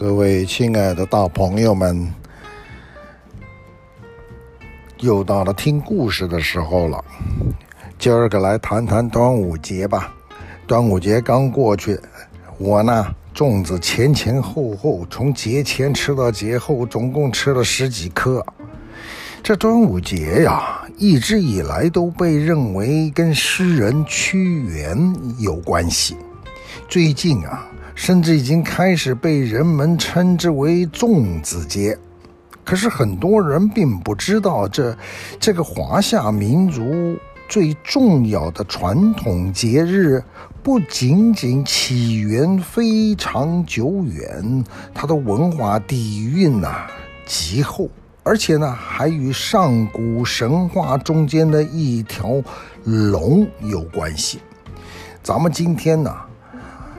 各位亲爱的大朋友们，又到了听故事的时候了。今儿个来谈谈端午节吧。端午节刚过去，我呢粽子前前后后从节前吃到节后，总共吃了十几颗。这端午节呀，一直以来都被认为跟诗人屈原有关系。最近啊。甚至已经开始被人们称之为粽子节，可是很多人并不知道这，这个华夏民族最重要的传统节日，不仅仅起源非常久远，它的文化底蕴呐极厚，而且呢还与上古神话中间的一条龙有关系。咱们今天呢，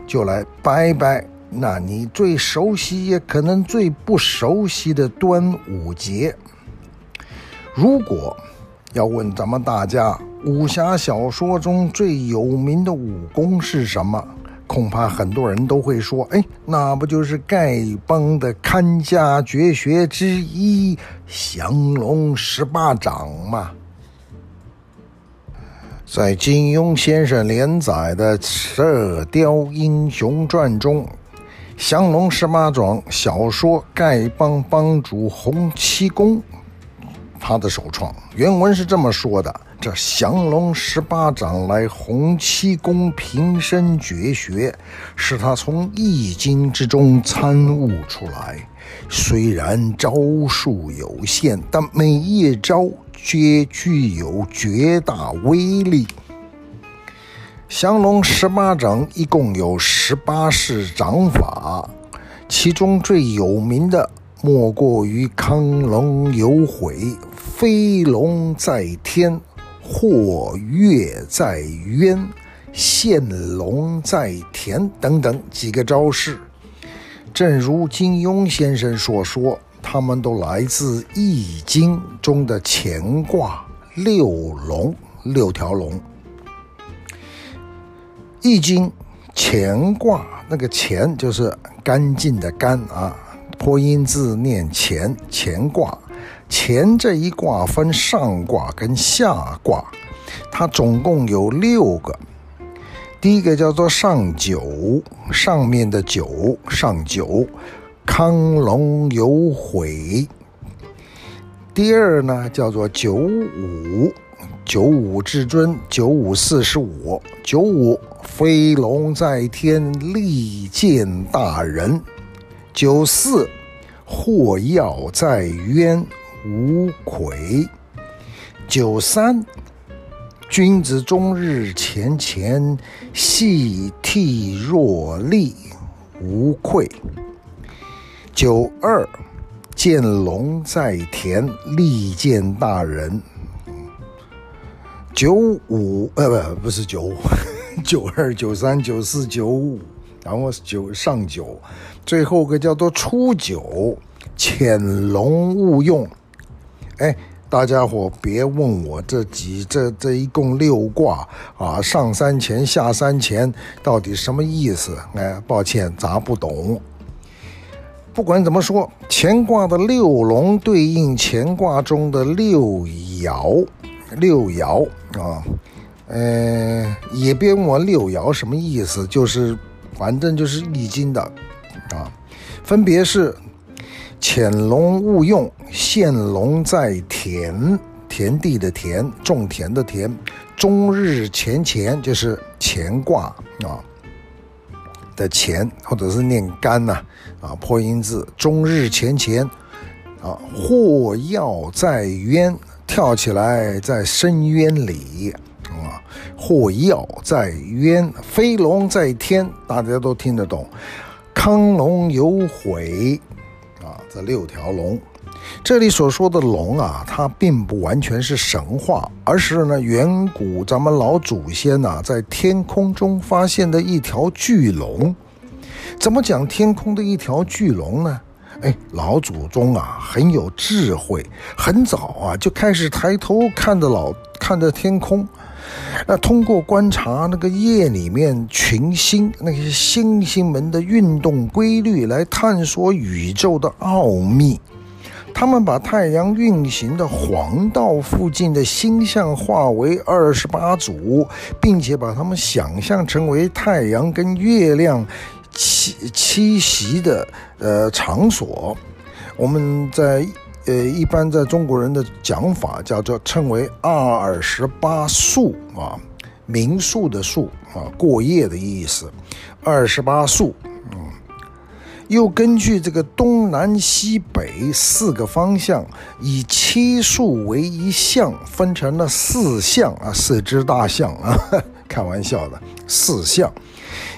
就来掰掰，那你最熟悉也可能最不熟悉的端午节。如果要问咱们大家，武侠小说中最有名的武功是什么？恐怕很多人都会说，哎，那不就是丐帮的看家绝学之一降龙十八掌吗？在金庸先生连载的《射雕英雄传》中，《降龙十八掌》小说丐帮帮主洪七公他的首创。原文是这么说的：“这降龙十八掌来洪七公平生绝学，是他从易经之中参悟出来。虽然招数有限，但每一招。”皆具有绝大威力。降龙十八掌一共有十八式掌法，其中最有名的莫过于亢龙有悔、飞龙在天、或跃在渊、现龙在田等等几个招式。正如金庸先生所说。他们都来自《易经》中的乾卦六龙，六条龙。《易经》乾卦那个干就是干净的干啊，破音字念干，乾卦。干这一卦分上卦跟下卦，它总共有六个。第一个叫做上九，上面的九，上九。亢龙有悔。第二呢，叫做九五，九五至尊，九五四十五，九五飞龙在天，利见大人。九四或跃在渊，无愧。九三君子终日乾乾，细涕若厉，无愧。九二，见龙在田，利见大人。九五，呃，不，不是九五，九二、九三、九四、九五，然后九上九，最后个叫做初九，潜龙勿用。哎，大家伙别问我这几这这一共六卦啊，上三干，下三干，到底什么意思？哎，抱歉，咱不懂。不管怎么说，乾卦的六龙对应乾卦中的六爻，六爻啊，呃，也别问我六爻什么意思，就是反正就是易经的啊，分别是潜龙勿用，现龙在田，田地的田，种田的田，终日干干就是乾卦啊。的乾，或者是念干呐，啊，破音字，终日干干，啊，祸要在渊，跳起来在深渊里，啊，祸要在渊，飞龙在天，大家都听得懂，亢龙有悔，啊，这六条龙。这里所说的龙啊，它并不完全是神话，而是呢，远古咱们老祖先呐、在天空中发现的一条巨龙。怎么讲天空的一条巨龙呢？哎，老祖宗啊，很有智慧，很早啊就开始抬头看着老看着天空，那通过观察那个夜里面群星那些星星们的运动规律，来探索宇宙的奥秘。他们把太阳运行的黄道附近的星象划为二十八组，并且把它们想象成为太阳跟月亮栖栖息的呃场所。我们在呃一般在中国人的讲法叫做称为二十八宿啊，民宿的宿啊，过夜的意思，二十八宿。嗯又根据这个东南西北四个方向，以七宿为一象，分成了四象啊，四只大象啊，开玩笑的四象，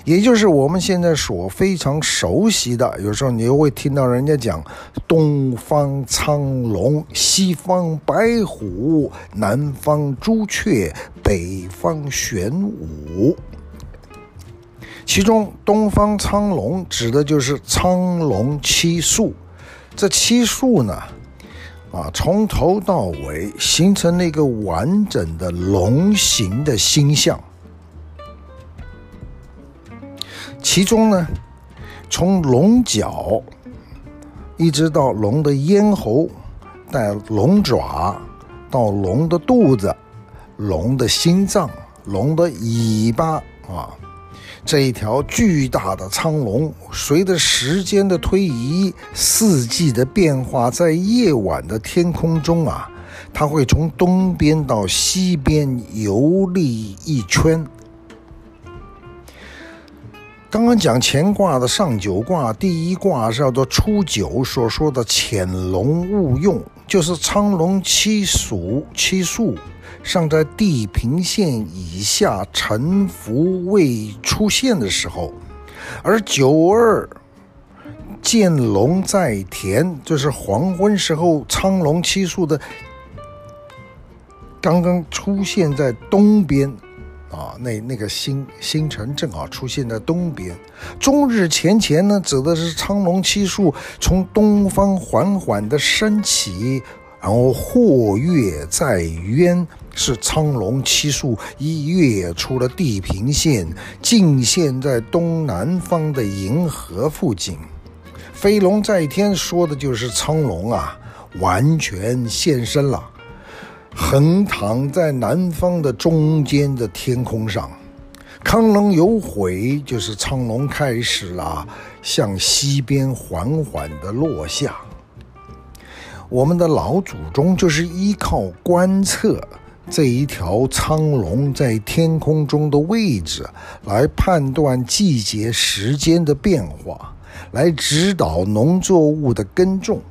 也就是我们现在所非常熟悉的。有时候你又会听到人家讲东方苍龙，西方白虎，南方朱雀，北方玄武。其中，东方苍龙指的就是苍龙七宿。这七宿呢，啊，从头到尾形成了一个完整的龙形的星象。其中呢，从龙角一直到龙的咽喉，带龙爪，到龙的肚子、龙的心脏、龙的尾巴啊。这一条巨大的苍龙，随着时间的推移，四季的变化，在夜晚的天空中啊，它会从东边到西边游历一圈。刚刚讲乾卦的上九卦，第一卦是叫做初九，所说的潜龙勿用，就是苍龙七宿七宿。尚在地平线以下沉浮未出现的时候，而九二见龙在田，就是黄昏时候，苍龙七宿的刚刚出现在东边啊，那那个星星辰正好出现在东边。终日前前呢，指的是苍龙七宿从东方缓缓的升起，然后或跃在渊。是苍龙七宿一跃出了地平线，尽现在东南方的银河附近。飞龙在天说的就是苍龙啊，完全现身了，横躺在南方的中间的天空上。亢龙有悔，就是苍龙开始了向西边缓缓的落下。我们的老祖宗就是依靠观测。这一条苍龙在天空中的位置，来判断季节时间的变化，来指导农作物的耕种。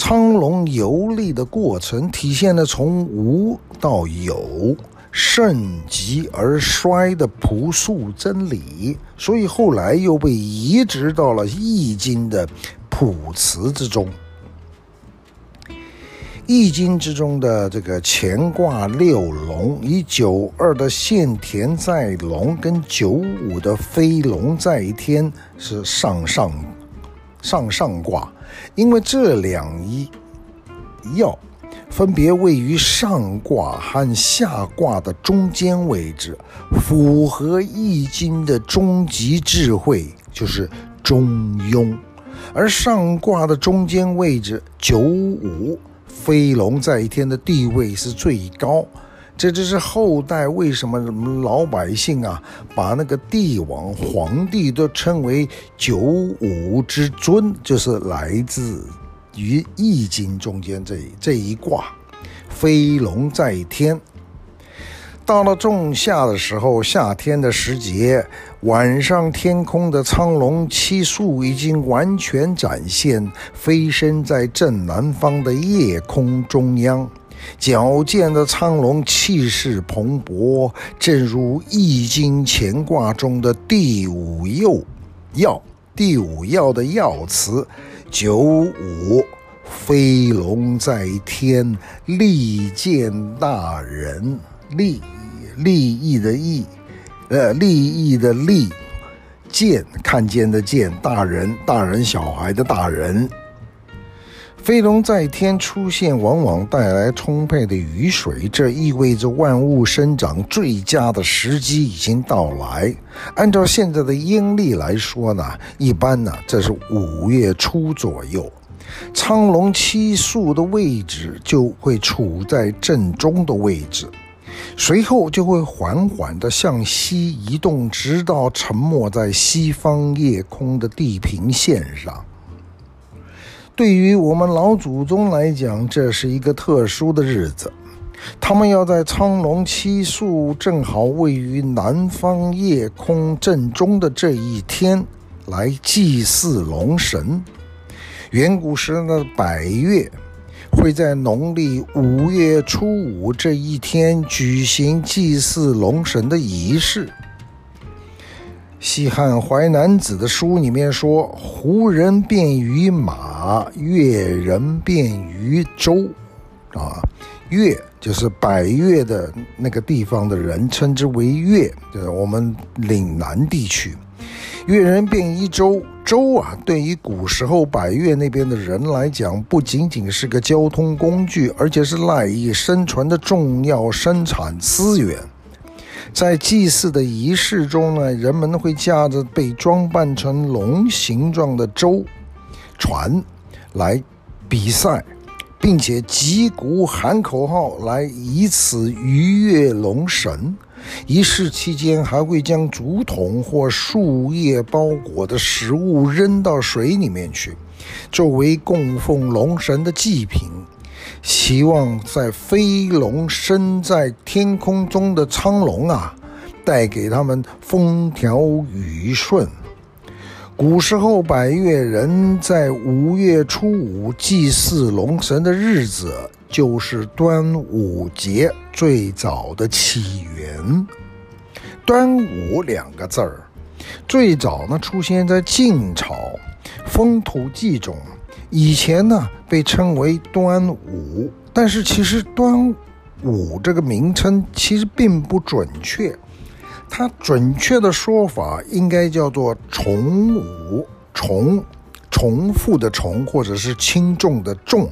苍龙游历的过程，体现了从无到有、盛极而衰的朴素真理，所以后来又被移植到了《易经》的卜辞之中。易经之中的这个乾卦六龙，以九二的现田在龙跟九五的飞龙在天是上上上上卦，因为这两一爻分别位于上卦和下卦的中间位置，符合易经的终极智慧，就是中庸。而上卦的中间位置九五。飞龙在天的地位是最高，这就是后代为什么老百姓啊，把那个帝王、皇帝都称为九五之尊，就是来自于《易经》中间这这一卦，飞龙在天。到了仲夏的时候，夏天的时节，晚上天空的苍龙七宿已经完全展现，飞升在正南方的夜空中央。矫健的苍龙气势蓬勃，正如《易经》乾卦中的第五爻，爻第五爻的爻辞：“九五，飞龙在天，利见大人。”利。利益的益，呃，利益的利，见看见的见，大人大人小孩的大人，飞龙在天出现，往往带来充沛的雨水，这意味着万物生长最佳的时机已经到来。按照现在的阴历来说呢，一般呢，这是五月初左右，苍龙七宿的位置就会处在正中的位置，随后就会缓缓地向西移动，直到沉没在西方夜空的地平线上。对于我们老祖宗来讲，这是一个特殊的日子，他们要在苍龙七宿正好位于南方夜空正中的这一天来祭祀龙神。远古时的百越会在农历五月初五这一天举行祭祀龙神的仪式。西汉淮南子的书里面说：“胡人便于马，越人便于周。”啊，越就是百越的那个地方的人称之为越，就是我们岭南地区。越人便于周，周啊，对于古时候百越那边的人来讲，不仅仅是个交通工具，而且是赖以生存的重要生产资源。在祭祀的仪式中呢，人们会驾着被装扮成龙形状的舟船来比赛，并且击鼓喊口号来以此愉悦龙神。仪式期间还会将竹筒或树叶包裹的食物扔到水里面去，作为供奉龙神的祭品。希望在飞龙升在天空中的苍龙啊，带给他们风调雨顺。古时候百越人在五月初五祭祀龙神的日子，就是端午节最早的起源。端午两个字儿，最早呢出现在晋朝《风土记》中。以前呢，被称为端午，但是其实端午这个名称其实并不准确，它准确的说法应该叫做重午，重重复的重，或者是轻重的重，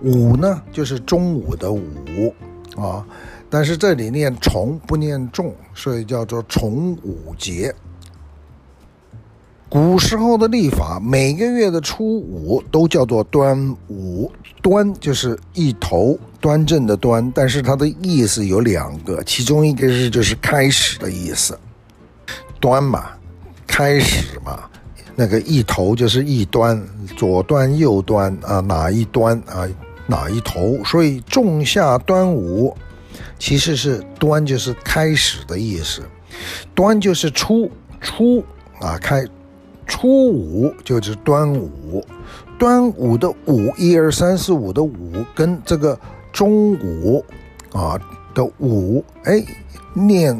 午呢就是中午的午啊，但是这里念重不念重，所以叫做重午节。古时候的历法，每个月的初五都叫做端午。端就是一头端正的端，但是它的意思有两个，其中一个是就是开始的意思。端嘛，开始嘛，那个一头就是一端，左端右端啊，哪一端啊，哪一头？所以仲夏端午其实是端就是开始的意思，端就是初初啊开。初五就是端午，端午的午，一二三四五的五，跟这个中午啊的午，哎，念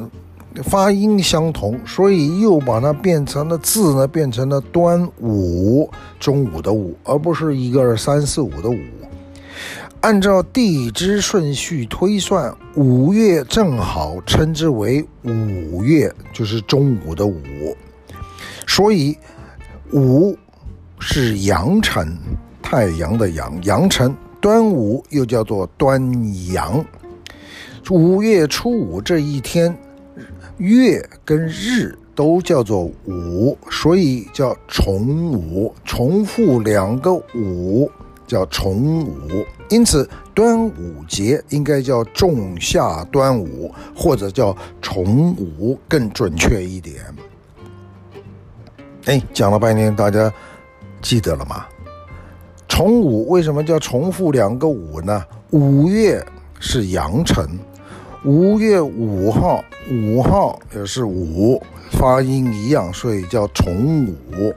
发音相同，所以又把它变成了字呢，变成了端午，中午的午，而不是一个二三四五的五。按照地支顺序推算，五月正好称之为午月，就是中午的午，所以。午是阳辰，太阳的阳，阳辰。端午又叫做端阳。五月初五这一天，月跟日都叫做午，所以叫重午。重复两个午叫重午，因此端午节应该叫仲夏端午，或者叫重午更准确一点。哎，讲了半天，大家记得了吗？重五为什么叫重复两个五呢？五月是阳辰，五月五号，五号也是五，发音一样，所以叫重五。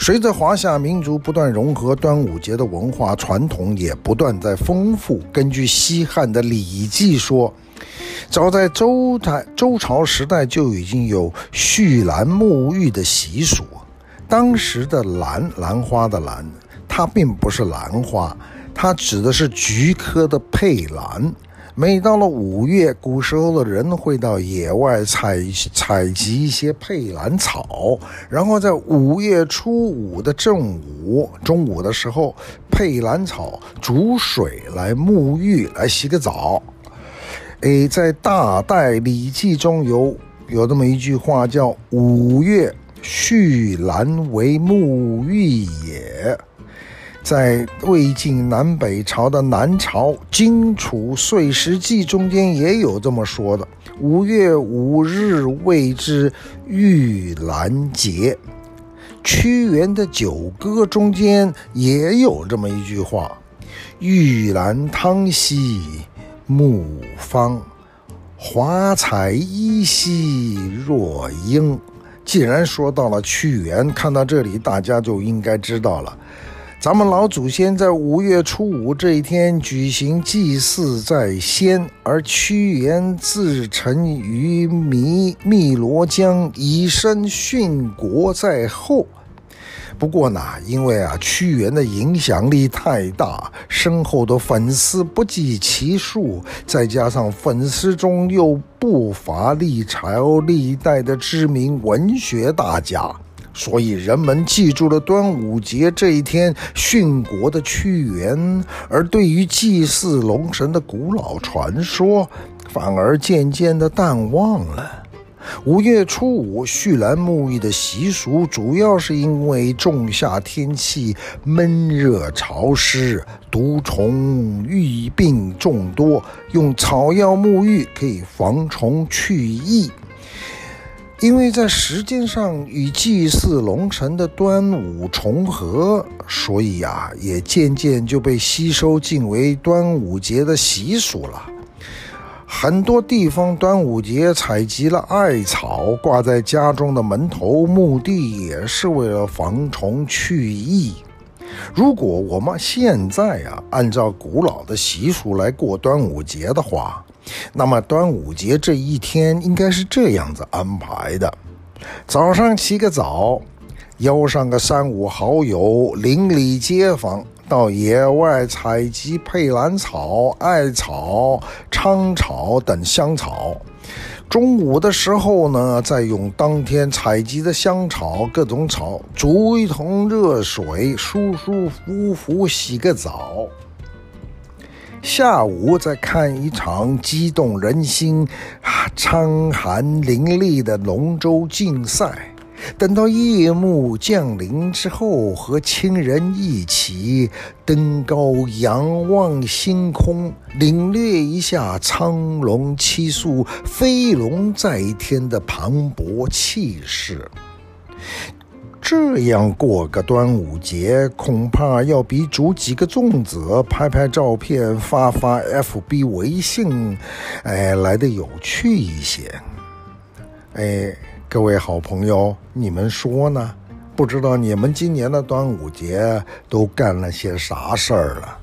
随着华夏民族不断融合，端午节的文化传统也不断在丰富。根据西汉的《礼记》说。早在周代、周朝时代就已经有蓄兰沐浴的习俗。当时的兰，兰花的兰，它并不是兰花，它指的是菊科的佩兰。每到了五月，古时候的人会到野外采采集一些佩兰草，然后在五月初五的正午，中午的时候，佩兰草煮水来沐浴，来洗个澡。诶，在大代《礼记》中有有这么一句话，叫“五月蓄兰为沐浴也”。在魏晋南北朝的南朝《荆楚岁时记》中间也有这么说的：“五月五日谓之浴兰节。”屈原的《九歌》中间也有这么一句话：“浴兰汤兮木芳，华彩依稀若英。”既然说到了屈原，看到这里，大家就应该知道了。咱们老祖先在五月初五这一天举行祭祀在先，而屈原自沉于汨汨罗江，以身殉国在后。不过呢，因为啊屈原的影响力太大，身后的粉丝不计其数，再加上粉丝中又不乏历朝历代的知名文学大家。所以人们记住了端午节这一天殉国的屈原，而对于祭祀龙神的古老传说，反而渐渐的淡忘了。五月初五蓄兰沐浴的习俗，主要是因为仲夏天气闷热潮湿，毒虫疫病众多，用草药沐浴可以防虫去疫。因为在时间上与祭祀龙神的端午重合，所以啊，也渐渐就被吸收进为端午节的习俗了。很多地方端午节采集了艾草，挂在家中的门头，目的也是为了防虫去疫。如果我们现在啊，按照古老的习俗来过端午节的话，那么端午节这一天应该是这样子安排的：早上起个早，邀上个三五好友，邻里街坊到野外采集佩兰草、艾草、苍草等香草。中午的时候呢，再用当天采集的香草、各种草煮一桶热水，舒舒服服洗个澡。下午再看一场激动人心、苍寒淋漓的龙舟竞赛。等到夜幕降临之后，和亲人一起登高仰望星空，领略一下苍龙七宿、飞龙在天的磅礴气势。这样过个端午节，恐怕要比煮几个粽子、拍拍照片、发发 FB 微信，哎，来得有趣一些。哎，各位好朋友，你们说呢？不知道你们今年的端午节都干了些啥事儿了？